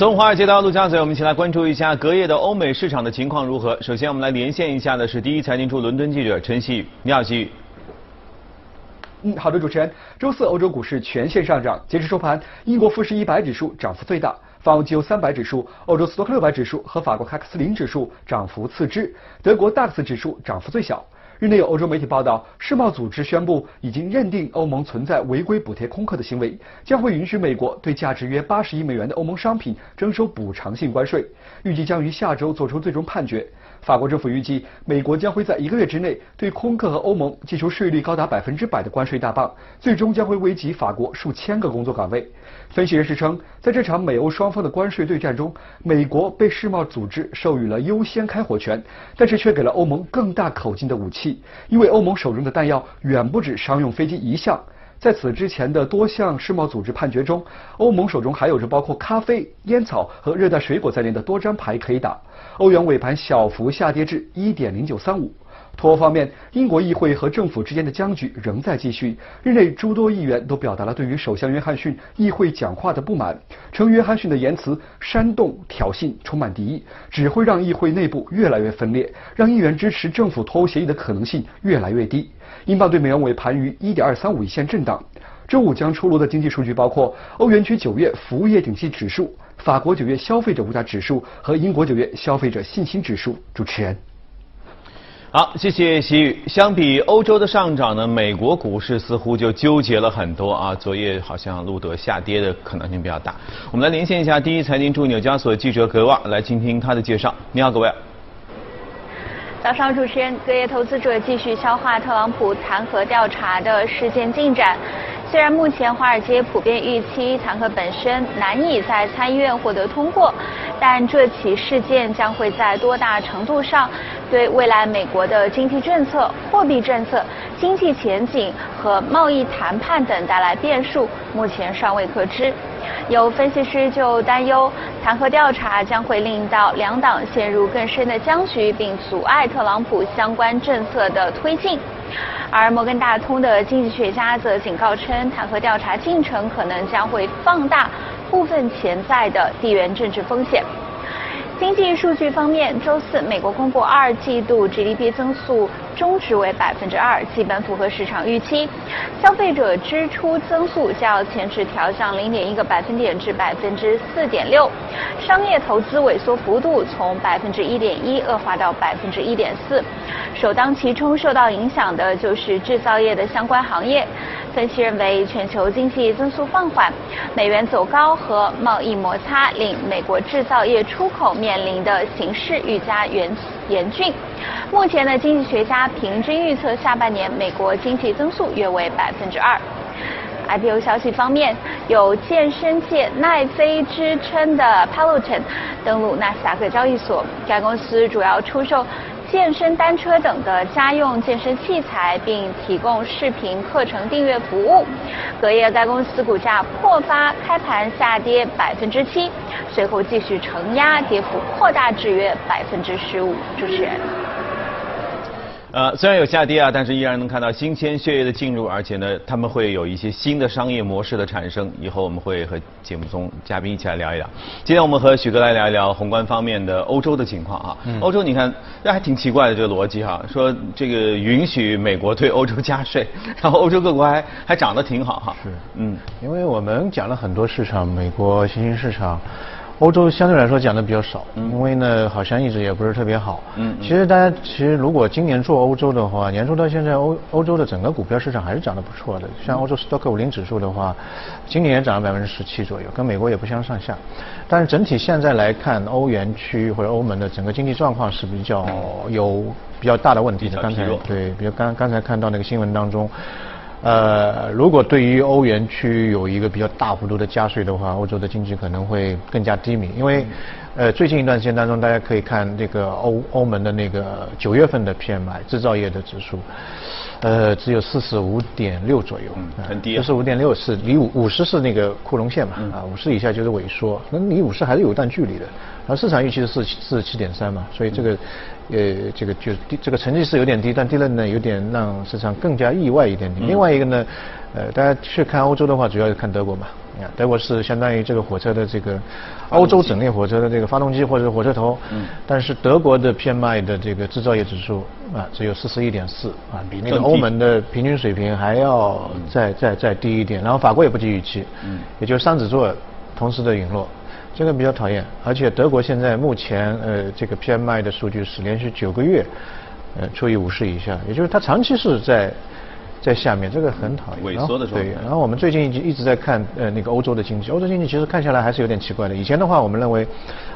从华尔街到陆家嘴，我们一起来关注一下隔夜的欧美市场的情况如何。首先，我们来连线一下的是第一财经处伦敦记者陈曦宇。你好，曦宇。嗯，好的，主持人。周四欧洲股市全线上涨，截至收盘，英国富时一百指数涨幅最大，法国 G 三百指数、欧洲斯托克六百指数和法国凯克斯林指数涨幅次之，德国 DAX 指数涨幅最小。日内有欧洲媒体报道，世贸组织宣布已经认定欧盟存在违规补贴空客的行为，将会允许美国对价值约八十亿美元的欧盟商品征收补偿性关税，预计将于下周做出最终判决。法国政府预计，美国将会在一个月之内对空客和欧盟寄出税率高达百分之百的关税大棒，最终将会危及法国数千个工作岗位。分析人士称，在这场美欧双方的关税对战中，美国被世贸组织授予了优先开火权，但是却给了欧盟更大口径的武器，因为欧盟手中的弹药远不止商用飞机一项。在此之前的多项世贸组织判决中，欧盟手中还有着包括咖啡、烟草和热带水果在内的多张牌可以打。欧元尾盘小幅下跌至一点零九三五。脱欧方面，英国议会和政府之间的僵局仍在继续。日内诸多议员都表达了对于首相约翰逊议会讲话的不满，称约翰逊的言辞煽动、挑衅、充满敌意，只会让议会内部越来越分裂，让议员支持政府脱欧协议的可能性越来越低。英镑对美元尾盘于一点二三五一线震荡。周五将出炉的经济数据包括欧元区九月服务业景气指数、法国九月消费者物价指数和英国九月消费者信心指数。主持人，好，谢谢习宇。相比欧洲的上涨呢，美国股市似乎就纠结了很多啊。昨夜好像录得下跌的可能性比较大。我们来连线一下第一财经驻纽交所记者格瓦，来听听他的介绍。你好，各位。早上，主持人，隔夜投资者继续消化特朗普弹劾调查的事件进展。虽然目前华尔街普遍预期弹劾本身难以在参议院获得通过，但这起事件将会在多大程度上对未来美国的经济政策、货币政策、经济前景和贸易谈判等带来变数，目前尚未可知。有分析师就担忧，弹劾调查将会令到两党陷入更深的僵局，并阻碍特朗普相关政策的推进。而摩根大通的经济学家则警告称，弹劾调查进程可能将会放大部分潜在的地缘政治风险。经济数据方面，周四美国公布二季度 GDP 增速中值为百分之二，基本符合市场预期。消费者支出增速较前值调降零点一个百分点至百分之四点六，商业投资萎缩幅度从百分之一点一恶化到百分之一点四。首当其冲受到影响的就是制造业的相关行业。分析认为，全球经济增速放缓、美元走高和贸易摩擦，令美国制造业出口面临的形势愈加严严峻。目前的经济学家平均预测，下半年美国经济增速约为百分之二。IPO 消息方面，有健身界奈飞之称的 Peloton 登陆纳斯达克交易所，该公司主要出售。健身单车等的家用健身器材，并提供视频课程订阅服务。隔夜，该公司股价破发，开盘下跌百分之七，随后继续承压，跌幅扩大至约百分之十五。主持人。呃，虽然有下跌啊，但是依然能看到新鲜血液的进入，而且呢，他们会有一些新的商业模式的产生。以后我们会和节目中嘉宾一起来聊一聊。今天我们和许哥来聊一聊宏观方面的欧洲的情况啊。欧洲，你看，这还挺奇怪的这个逻辑哈，说这个允许美国对欧洲加税，然后欧洲各国还还涨得挺好哈。是，嗯，因为我们讲了很多市场，美国新兴市场。欧洲相对来说讲的比较少，因为呢好像一直也不是特别好。嗯，其实大家其实如果今年做欧洲的话，年初到现在欧欧洲的整个股票市场还是涨得不错的。像欧洲斯托克五零指数的话，今年也涨了百分之十七左右，跟美国也不相上下。但是整体现在来看，欧元区或者欧盟的整个经济状况是比较有比较大的问题的。刚才对，比如刚刚才看到那个新闻当中。呃，如果对于欧元区有一个比较大幅度的加税的话，欧洲的经济可能会更加低迷。因为，呃，最近一段时间当中，大家可以看这个欧欧盟的那个九月份的 PMI 制造业的指数，呃，只有四十五点六左右，很低。四十五点六是离五五十是那个库龙线嘛，啊，五十以下就是萎缩，那离五十还是有一段距离的。然后市场预期是四四十七点三嘛，所以这个。呃，这个就低，这个成绩是有点低，但低了呢，有点让市场更加意外一点点。另外一个呢，呃，大家去看欧洲的话，主要是看德国嘛。德国是相当于这个火车的这个欧洲整列火车的这个发动机或者火车头，嗯，但是德国的 PMI 的这个制造业指数啊只有四十一点四啊，比那个欧盟的平均水平还要再再再低一点。然后法国也不及预期，嗯，也就是双子座同时的陨落，这个比较讨厌。而且德国现在目前呃这个 PMI 的数据是连续九个月呃处于五十以下，也就是它长期是在。在下面，这个很讨厌。萎缩的状态。对，然后我们最近一直一直在看呃那个欧洲的经济，欧洲经济其实看下来还是有点奇怪的。以前的话，我们认为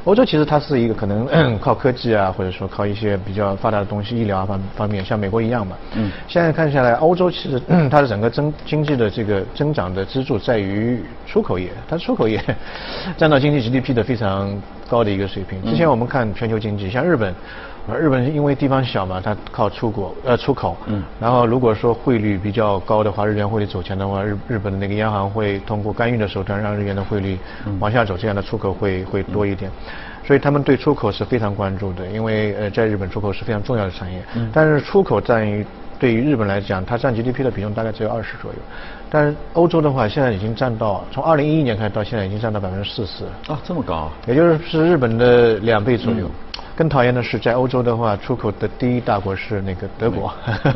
欧洲其实它是一个可能 靠科技啊，或者说靠一些比较发达的东西，医疗啊方方面，像美国一样嘛。嗯。现在看下来，欧洲其实 它的整个增经济的这个增长的支柱在于出口业，它出口业占到经济 GDP 的非常高的一个水平。之前我们看全球经济，像日本。日本因为地方小嘛，它靠出国呃出口，嗯，然后如果说汇率比较高的话，日元汇率走强的话，日日本的那个央行会通过干预的手段让日元的汇率往下走，这样的出口会会多一点，所以他们对出口是非常关注的，因为呃在日本出口是非常重要的产业，嗯，但是出口占于对于日本来讲，它占 GDP 的比重大概只有二十左右，但是欧洲的话现在已经占到从二零一一年开始到现在已经占到百分之四十啊这么高，也就是是日本的两倍左右。更讨厌的是，在欧洲的话，出口的第一大国是那个德国。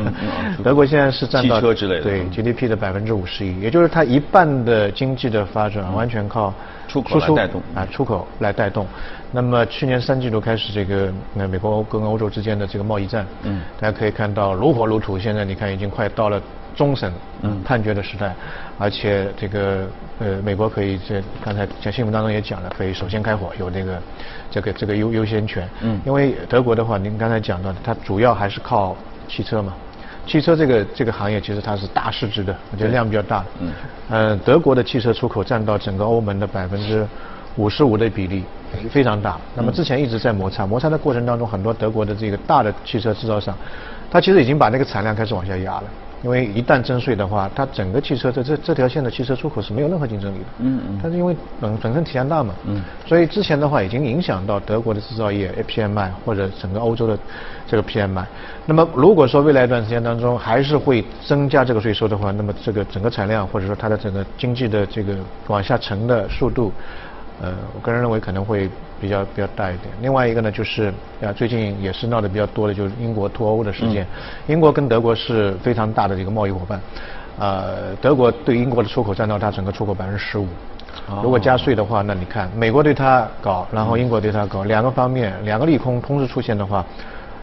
德国现在是占到对 GDP 的百分之五十一，也就是它一半的经济的发展完全靠出口来带动啊，出口来带动。那么去年三季度开始，这个那美国跟欧洲之间的这个贸易战，嗯，大家可以看到如火如荼。现在你看，已经快到了终审判决的时代，而且这个呃，美国可以这刚才在新闻当中也讲了，可以首先开火，有这个。这个这个优优先权，嗯，因为德国的话，您刚才讲到的，它主要还是靠汽车嘛，汽车这个这个行业其实它是大市值的，我觉得量比较大，嗯，呃，德国的汽车出口占到整个欧盟的百分之五十五的比例，非常大。那么之前一直在摩擦，摩擦的过程当中，很多德国的这个大的汽车制造商，它其实已经把那个产量开始往下压了。因为一旦征税的话，它整个汽车这这这条线的汽车出口是没有任何竞争力的。嗯嗯。但是因为本本身体量大嘛。嗯。所以之前的话已经影响到德国的制造业 APMI 或者整个欧洲的这个 PMI。那么如果说未来一段时间当中还是会增加这个税收的话，那么这个整个产量或者说它的整个经济的这个往下沉的速度。呃，我个人认为可能会比较比较大一点。另外一个呢，就是啊，最近也是闹得比较多的，就是英国脱欧的事件。英国跟德国是非常大的这个贸易伙伴，呃，德国对英国的出口占到它整个出口百分之十五。如果加税的话，那你看，美国对它搞，然后英国对它搞，两个方面两个利空同时出现的话，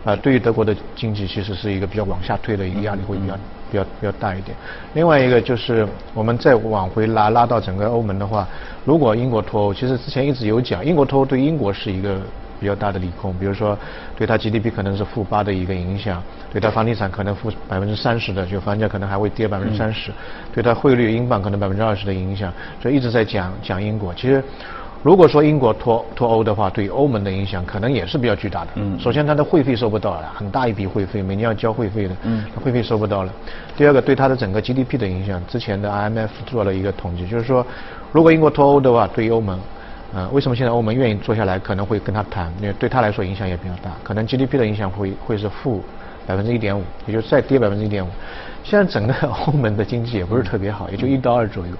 啊，对于德国的经济其实是一个比较往下推的一个压力会比较。比较比较大一点，另外一个就是我们再往回拉拉到整个欧盟的话，如果英国脱欧，其实之前一直有讲，英国脱欧对英国是一个比较大的利空，比如说对它 GDP 可能是负八的一个影响，对它房地产可能负百分之三十的，就房价可能还会跌百分之三十，对它汇率英镑可能百分之二十的影响，所以一直在讲讲英国，其实。如果说英国脱脱欧的话，对欧盟的影响可能也是比较巨大的。嗯。首先，它的会费收不到了，很大一笔会费，每年要交会费的。嗯。会费收不到了。第二个，对它的整个 GDP 的影响，之前的 IMF 做了一个统计，就是说，如果英国脱欧的话，对于欧盟，呃，为什么现在欧盟愿意坐下来，可能会跟他谈？因为对他来说影响也比较大，可能 GDP 的影响会会是负百分之一点五，也就再跌百分之一点五。现在整个欧盟的经济也不是特别好，也就一到二左右。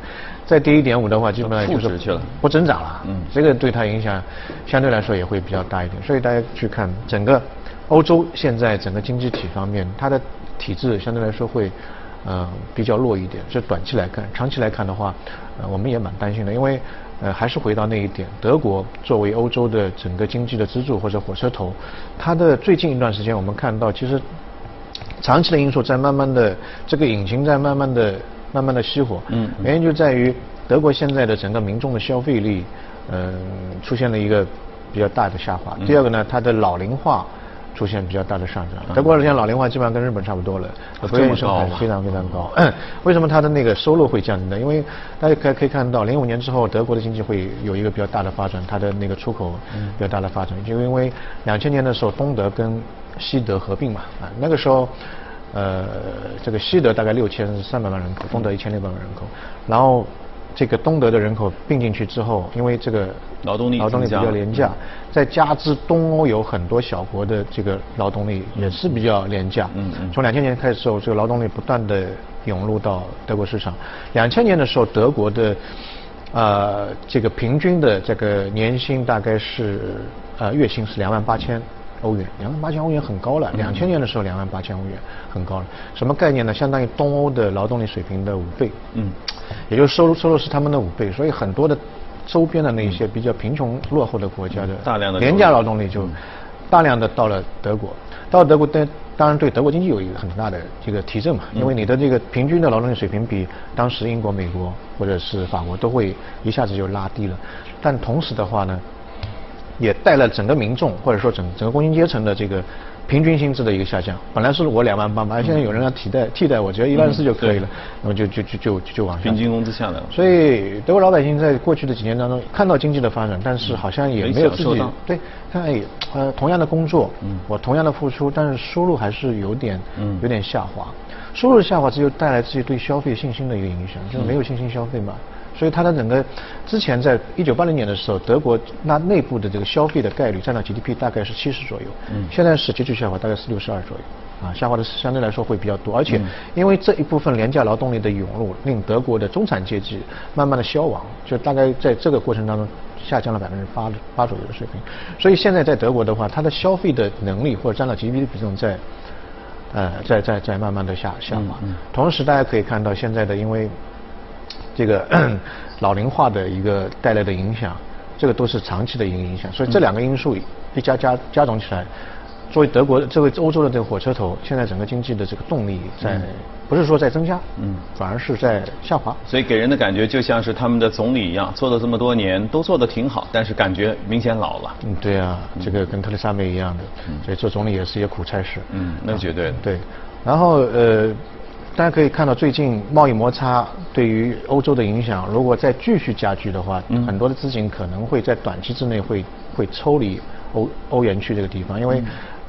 再跌一点五的话，基本上就是不增长了。嗯，这个对它影响相对来说也会比较大一点。所以大家去看整个欧洲现在整个经济体方面，它的体制相对来说会呃比较弱一点。这短期来看，长期来看的话，呃我们也蛮担心的，因为呃还是回到那一点，德国作为欧洲的整个经济的支柱或者火车头，它的最近一段时间我们看到，其实长期的因素在慢慢的这个引擎在慢慢的。慢慢的熄火，嗯，原因就在于德国现在的整个民众的消费力，嗯，出现了一个比较大的下滑。第二个呢，它的老龄化出现比较大的上涨。德国现在老龄化基本上跟日本差不多了，不愿意生孩子，非常非常高。为什么它的那个收入会降低呢？因为大家可可以看到，零五年之后，德国的经济会有一个比较大的发展，它的那个出口比较大的发展，就因为两千年的时候，东德跟西德合并嘛，啊，那个时候。呃，这个西德大概六千三百万人口，东德一千六百万人口，然后这个东德的人口并进去之后，因为这个劳动力劳动力比较廉价，再加之东欧有很多小国的这个劳动力也是比较廉价，嗯嗯，从两千年开始之后，这个劳动力不断的涌入到德国市场。两千年的时候，德国的呃，这个平均的这个年薪大概是呃月薪是两万八千欧元，两万八千欧元很高了。两千年的时候两万八千欧元很高了，什么概念呢？相当于东欧的劳动力水平的五倍。嗯，也就是收入收入是他们的五倍，所以很多的周边的那些比较贫穷落后的国家的大量的廉价劳动力就大量的到了德国，到了德国当当然对德国经济有一个很大的这个提振嘛，因为你的这个平均的劳动力水平比当时英国、美国或者是法国都会一下子就拉低了，但同时的话呢，也带了整个民众或者说整整个工薪阶层的这个平均薪资的一个下降。本来是我两万八嘛，现在有人要替代替代我，只要一万四就可以了，那么就就就就就往下。平均工资下来了。所以德国老百姓在过去的几年当中看到经济的发展，但是好像也没有自己对看哎呃同样的工作，嗯，我同样的付出，但是收入还是有点嗯有点下滑。收入下滑，这就带来自己对消费信心的一个影响，就是没有信心消费嘛。所以它的整个之前在一九八零年的时候，德国那内部的这个消费的概率占到 GDP 大概是七十左右，嗯，现在是急剧下滑，大概是六十二左右，啊，下滑的相对来说会比较多，而且因为这一部分廉价劳动力的涌入，令德国的中产阶级慢慢的消亡，就大概在这个过程当中下降了百分之八八左右的水平，所以现在在德国的话，它的消费的能力或者占到 GDP 的比重在，呃，在在在慢慢的下下滑，同时大家可以看到现在的因为。这个 老龄化的一个带来的影响，这个都是长期的一个影响，所以这两个因素一加加加总起来，作为德国作为欧洲的这个火车头，现在整个经济的这个动力在不是说在增加，嗯，反而是在下滑。所以给人的感觉就像是他们的总理一样，做了这么多年都做得挺好，但是感觉明显老了。嗯，对啊，这个跟特蕾莎梅一样的，所以做总理也是一些苦差事。嗯，那绝对对。然后呃。大家可以看到，最近贸易摩擦对于欧洲的影响，如果再继续加剧的话，很多的资金可能会在短期之内会会抽离欧欧元区这个地方，因为。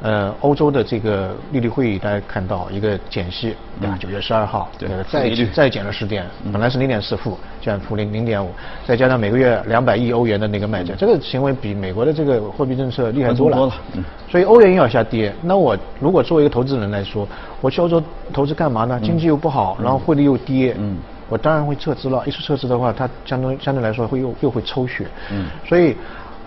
呃，欧洲的这个利率会议，大家看到一个减息，对吧？九月十二号，对，再再减了十点，本来是零点四负，现在负零零点五，再加上每个月两百亿欧元的那个卖价，这个行为比美国的这个货币政策厉害多了。所以欧元又要下跌，那我如果作为一个投资人来说，我去欧洲投资干嘛呢？经济又不好，然后汇率又跌，嗯，我当然会撤资了。一撤资的话，它相对相对来说会又又会抽血，嗯，所以。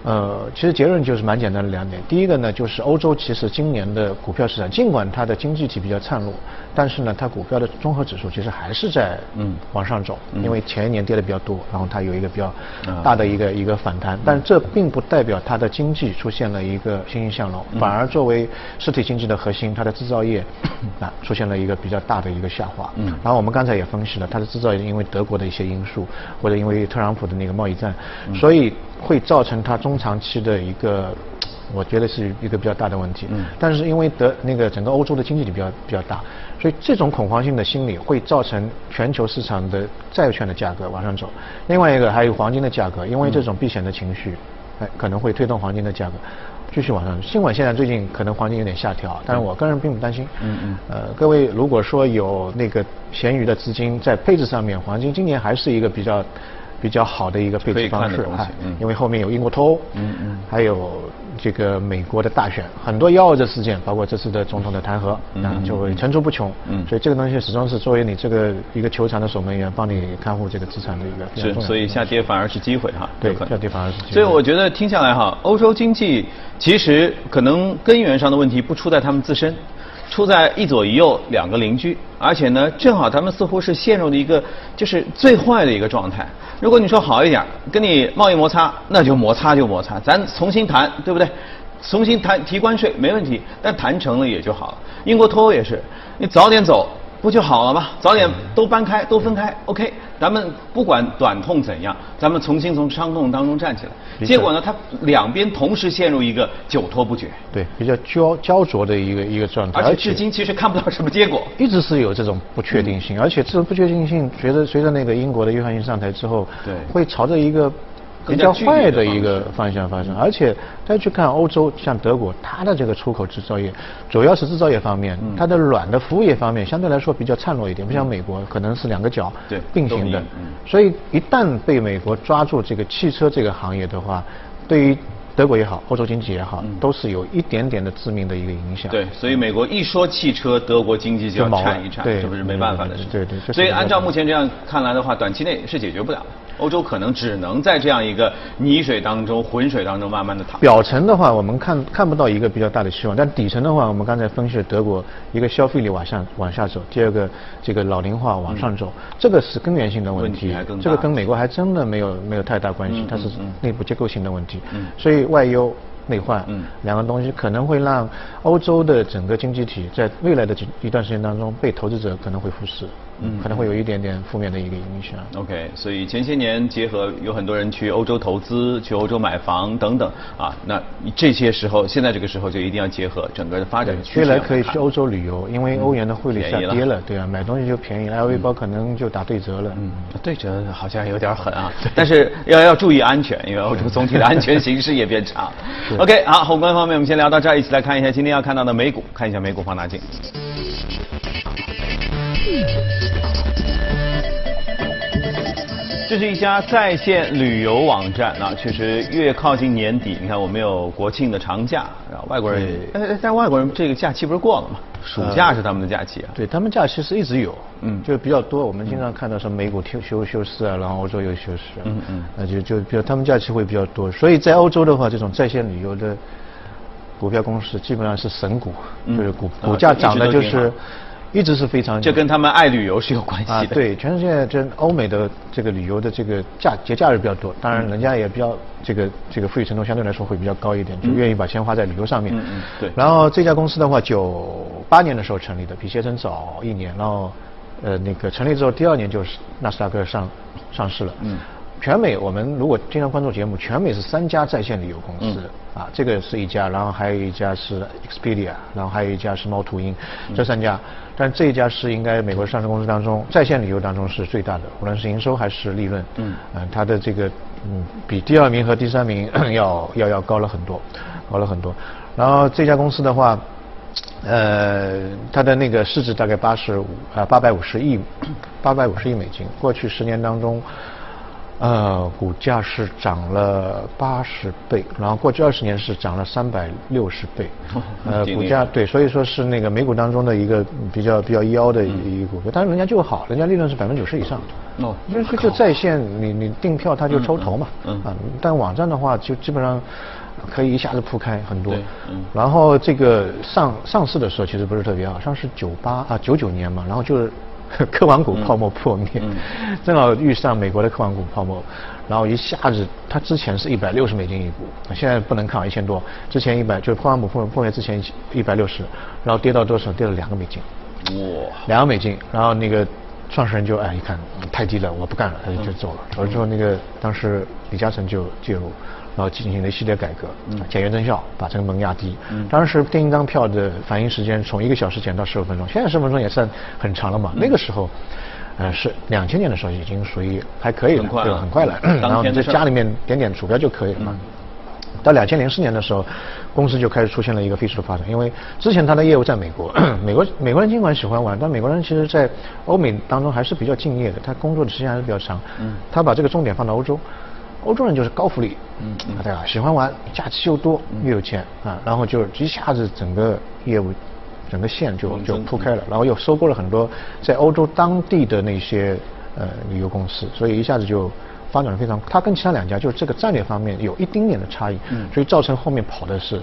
呃，其实结论就是蛮简单的两点。第一个呢，就是欧洲其实今年的股票市场，尽管它的经济体比较灿烂，但是呢，它股票的综合指数其实还是在嗯往上走，因为前一年跌的比较多，然后它有一个比较大的一个一个反弹。但这并不代表它的经济出现了一个欣欣向荣，反而作为实体经济的核心，它的制造业啊 出现了一个比较大的一个下滑。嗯。然后我们刚才也分析了，它的制造业因为德国的一些因素，或者因为特朗普的那个贸易战，所以。会造成它中长期的一个，我觉得是一个比较大的问题。嗯。但是因为德那个整个欧洲的经济体比较比较大，所以这种恐慌性的心理会造成全球市场的债券的价格往上走。另外一个还有黄金的价格，因为这种避险的情绪，哎，可能会推动黄金的价格继续往上。尽管现在最近可能黄金有点下调，但是我个人并不担心。嗯嗯。呃，各位如果说有那个闲余的资金在配置上面，黄金今年还是一个比较。比较好的一个配置方式哈，因为后面有英国脱欧，嗯嗯，还有这个美国的大选，很多幺蛾子事件，包括这次的总统的弹劾，啊，就会层出不穷，嗯，所以这个东西始终是作为你这个一个球场的守门员，帮你看护这个资产的一个是，所以下跌反而是机会哈，对，下跌反而是机会。所以我觉得听下来哈，欧洲经济其实可能根源上的问题不出在他们自身。出在一左一右两个邻居，而且呢，正好他们似乎是陷入了一个就是最坏的一个状态。如果你说好一点，跟你贸易摩擦，那就摩擦就摩擦，咱重新谈，对不对？重新谈提关税没问题，但谈成了也就好了。英国脱欧也是，你早点走。不就好了吗？早点都搬开，都分开，OK。咱们不管短痛怎样，咱们重新从伤痛当中站起来。结果呢，他两边同时陷入一个久拖不决，对，比较焦焦灼的一个一个状态。而且至今其实看不到什么结果，一直是有这种不确定性。而且这种不确定性，随着随着那个英国的约翰逊上台之后，对，会朝着一个。比较坏的一个方向发生，而且再去看欧洲，像德国，它的这个出口制造业，主要是制造业方面，它的软的服务业方面相对来说比较孱弱一点，不像美国可能是两个脚并行的。所以一旦被美国抓住这个汽车这个行业的话，对于德国也好，欧洲经济也好，都是有一点点的致命的一个影响。对，所以美国一说汽车，德国经济就要颤一颤，这不是没办法的事。对对。所以按照目前这样看来的话，短期内是解决不了的。欧洲可能只能在这样一个泥水当中、浑水当中慢慢的躺。表层的话，我们看看不到一个比较大的希望，但底层的话，我们刚才分析了德国一个消费力往下往下走，第二个这个老龄化往上走，这个是根源性的问题。这个跟美国还真的没有没有太大关系，它是内部结构性的问题。嗯所以外忧。内患，嗯，两个东西可能会让欧洲的整个经济体在未来的几一段时间当中被投资者可能会忽视。嗯，可能会有一点点负面的一个影响。OK，所以前些年结合有很多人去欧洲投资、去欧洲买房等等啊，那这些时候，现在这个时候就一定要结合整个的发展。未来可以去欧洲旅游，因为欧元的汇率下跌了，对啊，买东西就便宜了，LV 包可能就打对折了。嗯，对折好像有点狠啊，但是要要注意安全，因为欧洲总体的安全形势也变差。OK，好，宏观方面我们先聊到这儿，一起来看一下今天要看到的美股，看一下美股放大镜。这是一家在线旅游网站啊，确实越靠近年底，你看我们有国庆的长假，然后外国人，哎，但外国人这个假期不是过了吗？暑假是他们的假期啊。对他们假期是一直有，嗯，就比较多。我们经常看到什么美股休休休市啊，然后欧洲又休市，嗯嗯，那就就比较他们假期会比较多。所以在欧洲的话，这种在线旅游的股票公司基本上是神股，就是股股价涨的就是。一直是非常，这跟他们爱旅游是有关系的。对，全世界这欧美的这个旅游的这个假节假日比较多，当然人家也比较这个这个富裕程度相对来说会比较高一点，就愿意把钱花在旅游上面。嗯嗯。对。然后这家公司的话，九八年的时候成立的，比携程早一年，然后呃那个成立之后第二年就是纳斯达克上上市了。嗯。全美，我们如果经常关注节目，全美是三家在线旅游公司啊，这个是一家，然后还有一家是 Expedia，然后还有一家是猫途鹰，这三家，但这一家是应该美国上市公司当中在线旅游当中是最大的，无论是营收还是利润，嗯，嗯，它的这个嗯比第二名和第三名 要要要高了很多，高了很多，然后这家公司的话，呃，它的那个市值大概八十五啊八百五十亿，八百五十亿美金，过去十年当中。呃，股价是涨了八十倍，然后过去二十年是涨了三百六十倍。呃，股价对，所以说是那个美股当中的一个比较比较妖的一个股票，但是人家就好，人家利润是百分之九十以上。哦，就是就在线，你你订票他就抽头嘛。嗯。啊，但网站的话就基本上可以一下子铺开很多。嗯。然后这个上上市的时候其实不是特别好，上市九八啊九九年嘛，然后就是。科网股泡沫破灭，正好遇上美国的科网股泡沫，然后一下子，它之前是一百六十美金一股，现在不能看一千多，之前一百就是科网股破破灭之前一百六十，然后跌到多少？跌了两个美金，哇，两个美金，然后那个创始人就哎一看太低了，我不干了，他就就走了，走了之后那个当时李嘉诚就介入。然后进行了一系列改革，减员增效，把成本压低。当时订一张票的反应时间从一个小时减到十五分钟，现在十分钟也算很长了嘛。那个时候，呃，是两千年的时候已经属于还可以了，对，很快了。然后你在家里面点点鼠标就可以了嘛。到两千零四年的时候，公司就开始出现了一个飞速的发展，因为之前它的业务在美国，美国美国人尽管喜欢玩，但美国人其实在欧美当中还是比较敬业的，他工作的时间还是比较长。嗯，他把这个重点放到欧洲。欧洲人就是高福利，嗯，对吧？喜欢玩，假期又多，又有钱啊，然后就一下子整个业务，整个线就就铺开了，然后又收购了很多在欧洲当地的那些呃旅游公司，所以一下子就发展的非常。它跟其他两家就是这个战略方面有一丁点的差异，嗯，所以造成后面跑的是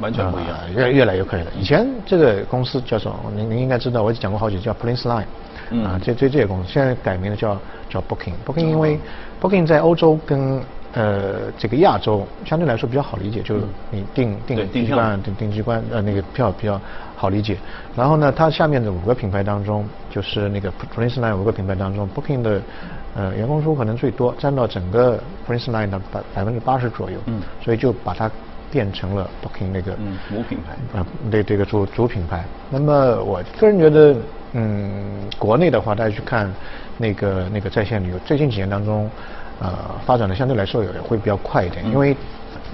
完全不一样，越越来越快了。以前这个公司叫什么？您您应该知道，我讲过好几叫 Prince Line。啊，这这这些公司现在改名了，叫叫 Booking，Booking，因为 Booking 在欧洲跟呃这个亚洲相对来说比较好理解，就是你订订机关订订机关呃那个票比较好理解。然后呢，它下面的五个品牌当中，就是那个 Prince Line 五个品牌当中，Booking 的呃员工数可能最多，占到整个 Prince Line 的百百分之八十左右。嗯。所以就把它变成了 Booking 那个母品牌啊，对这个主主品牌。那么我个人觉得。嗯，国内的话，大家去看那个那个在线旅游，最近几年当中，呃，发展的相对来说也会比较快一点，因为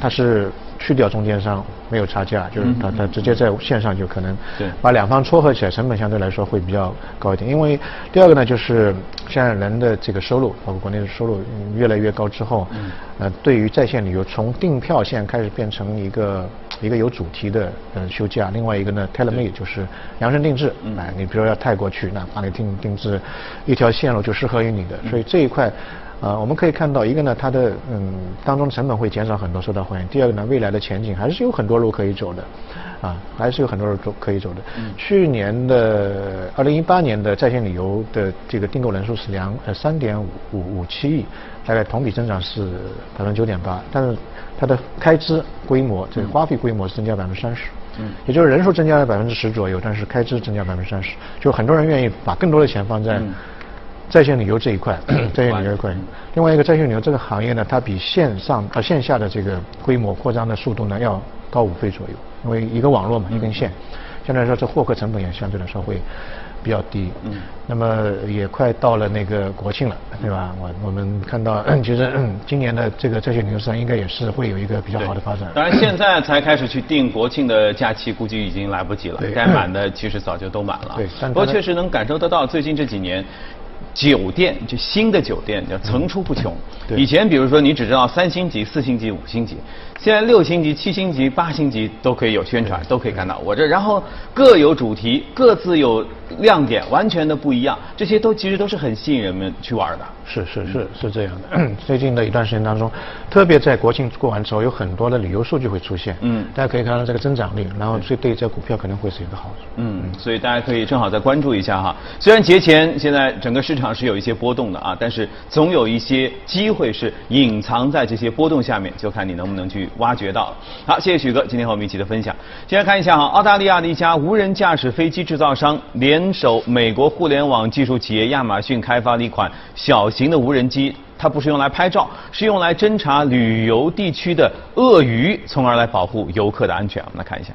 它是去掉中间商，没有差价，就是它它直接在线上就可能把两方撮合起来，成本相对来说会比较高一点。因为第二个呢，就是现在人的这个收入，包括国内的收入越来越高之后，呃，对于在线旅游从订票线开始变成一个。一个有主题的呃休假，另外一个呢，tailor made 就是量身定制。哎，你比如说要泰国去，那帮你定定制一条线路就适合于你的。所以这一块，呃，我们可以看到一个呢，它的嗯当中成本会减少很多，受到欢迎。第二个呢，未来的前景还是有很多路可以走的，啊，还是有很多路走可以走的。去年的二零一八年的在线旅游的这个订购人数是两呃三点五五五七亿，大概同比增长是百分之九点八，但是它的开支规模，这个花费规模是增加百分之三十。嗯，也就是人数增加了百分之十左右，但是开支增加百分之三十，就很多人愿意把更多的钱放在。在线旅游这一块，在线旅游一块，另外一个在线旅游这个行业呢，它比线上呃线下的这个规模扩张的速度呢要高五倍左右，因为一个网络嘛，一根线，相对来说这获客成本也相对来说会比较低。嗯。那么也快到了那个国庆了，对吧？我我们看到，其实今年的这个在线旅游市场应该也是会有一个比较好的发展。当然，现在才开始去定国庆的假期，估计已经来不及了。该满的其实早就都满了。对。不过确实能感受得到，最近这几年。酒店就新的酒店叫层出不穷。以前比如说你只知道三星级、四星级、五星级，现在六星级、七星级、八星级都可以有宣传，都可以看到我这。然后各有主题，各自有亮点，完全的不一样。这些都其实都是很吸引人们去玩的。是是是是这样的。最近的一段时间当中，特别在国庆过完之后，有很多的旅游数据会出现。嗯。大家可以看到这个增长率，然后所以对这股票可能会是一个好处。嗯。所以大家可以正好再关注一下哈。虽然节前现在整个市场是有一些波动的啊，但是总有一些机会是隐藏在这些波动下面，就看你能不能去挖掘到。好，谢谢许哥今天和我们一起的分享。先来看一下哈，澳大利亚的一家无人驾驶飞机制造商联手美国互联网技术企业亚马逊开发了一款小。型的无人机，它不是用来拍照，是用来侦察旅游地区的鳄鱼，从而来保护游客的安全。我们来看一下。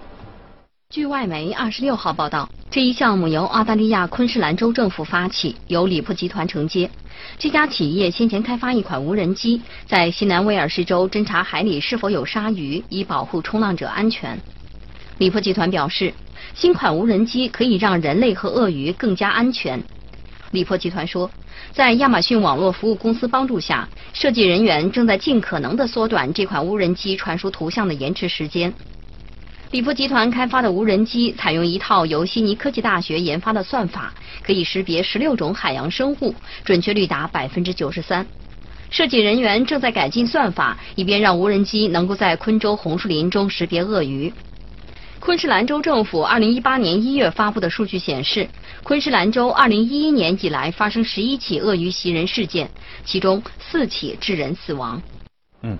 据外媒二十六号报道，这一项目由澳大利亚昆士兰州政府发起，由里普集团承接。这家企业先前开发一款无人机，在西南威尔士州侦察海里是否有鲨鱼，以保护冲浪者安全。里普集团表示，新款无人机可以让人类和鳄鱼更加安全。里普集团说。在亚马逊网络服务公司帮助下，设计人员正在尽可能地缩短这款无人机传输图像的延迟时间。里普集团开发的无人机采用一套由悉尼科技大学研发的算法，可以识别十六种海洋生物，准确率达百分之九十三。设计人员正在改进算法，以便让无人机能够在昆州红树林中识别鳄鱼。昆士兰州政府二零一八年一月发布的数据显示，昆士兰州二零一一年以来发生十一起鳄鱼袭人事件，其中四起致人死亡。嗯，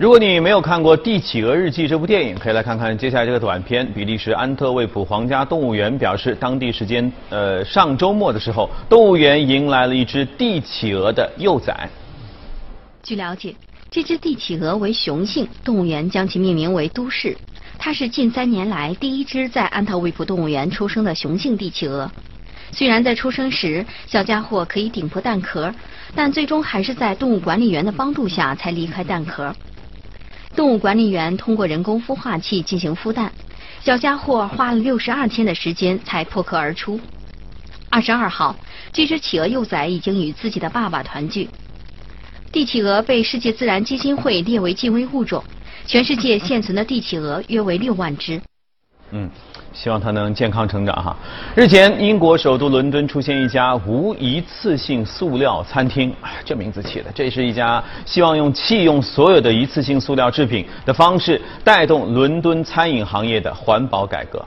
如果你没有看过《帝企鹅日记》这部电影，可以来看看接下来这个短片。比利时安特卫普皇家动物园表示，当地时间呃上周末的时候，动物园迎来了一只帝企鹅的幼崽。据了解，这只帝企鹅为雄性，动物园将其命名为都市。它是近三年来第一只在安特卫普动物园出生的雄性帝企鹅。虽然在出生时小家伙可以顶破蛋壳，但最终还是在动物管理员的帮助下才离开蛋壳。动物管理员通过人工孵化器进行孵蛋，小家伙花了六十二天的时间才破壳而出。二十二号，这只企鹅幼崽已经与自己的爸爸团聚。帝企鹅被世界自然基金会列为近危物种。全世界现存的帝企鹅约为六万只。嗯，希望他能健康成长哈。日前，英国首都伦敦出现一家无一次性塑料餐厅，这名字起的，这是一家希望用弃用所有的一次性塑料制品的方式，带动伦敦餐饮行业的环保改革。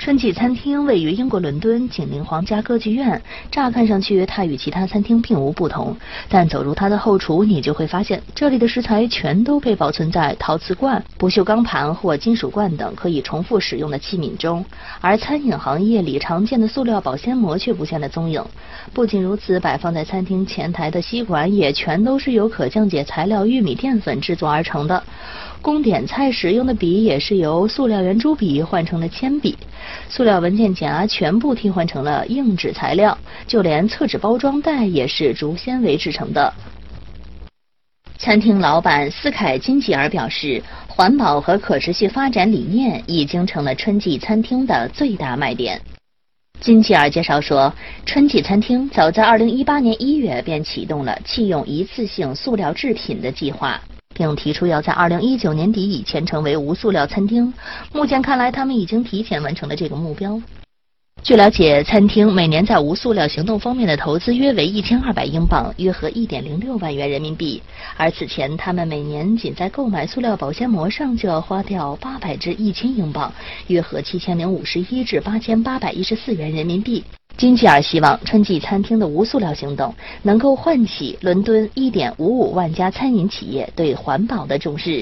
春季餐厅位于英国伦敦，紧邻皇家歌剧院。乍看上去，它与其他餐厅并无不同。但走入它的后厨，你就会发现，这里的食材全都被保存在陶瓷罐、不锈钢盘或金属罐等可以重复使用的器皿中。而餐饮行业里常见的塑料保鲜膜却不见了踪影。不仅如此，摆放在餐厅前台的吸管也全都是由可降解材料玉米淀粉制作而成的。供点菜时用的笔也是由塑料圆珠笔换成了铅笔。塑料文件夹全部替换成了硬纸材料，就连厕纸包装袋也是竹纤维制成的。餐厅老板斯凯金吉尔表示，环保和可持续发展理念已经成了春季餐厅的最大卖点。金吉尔介绍说，春季餐厅早在2018年1月便启动了弃用一次性塑料制品的计划。并提出要在二零一九年底以前成为无塑料餐厅。目前看来，他们已经提前完成了这个目标。据了解，餐厅每年在无塑料行动方面的投资约为一千二百英镑，约合一点零六万元人民币。而此前，他们每年仅在购买塑料保鲜膜上就要花掉八百至一千英镑，约合七千零五十一至八千八百一十四元人民币。金吉尔希望春季餐厅的无塑料行动能够唤起伦敦1.55万家餐饮企业对环保的重视。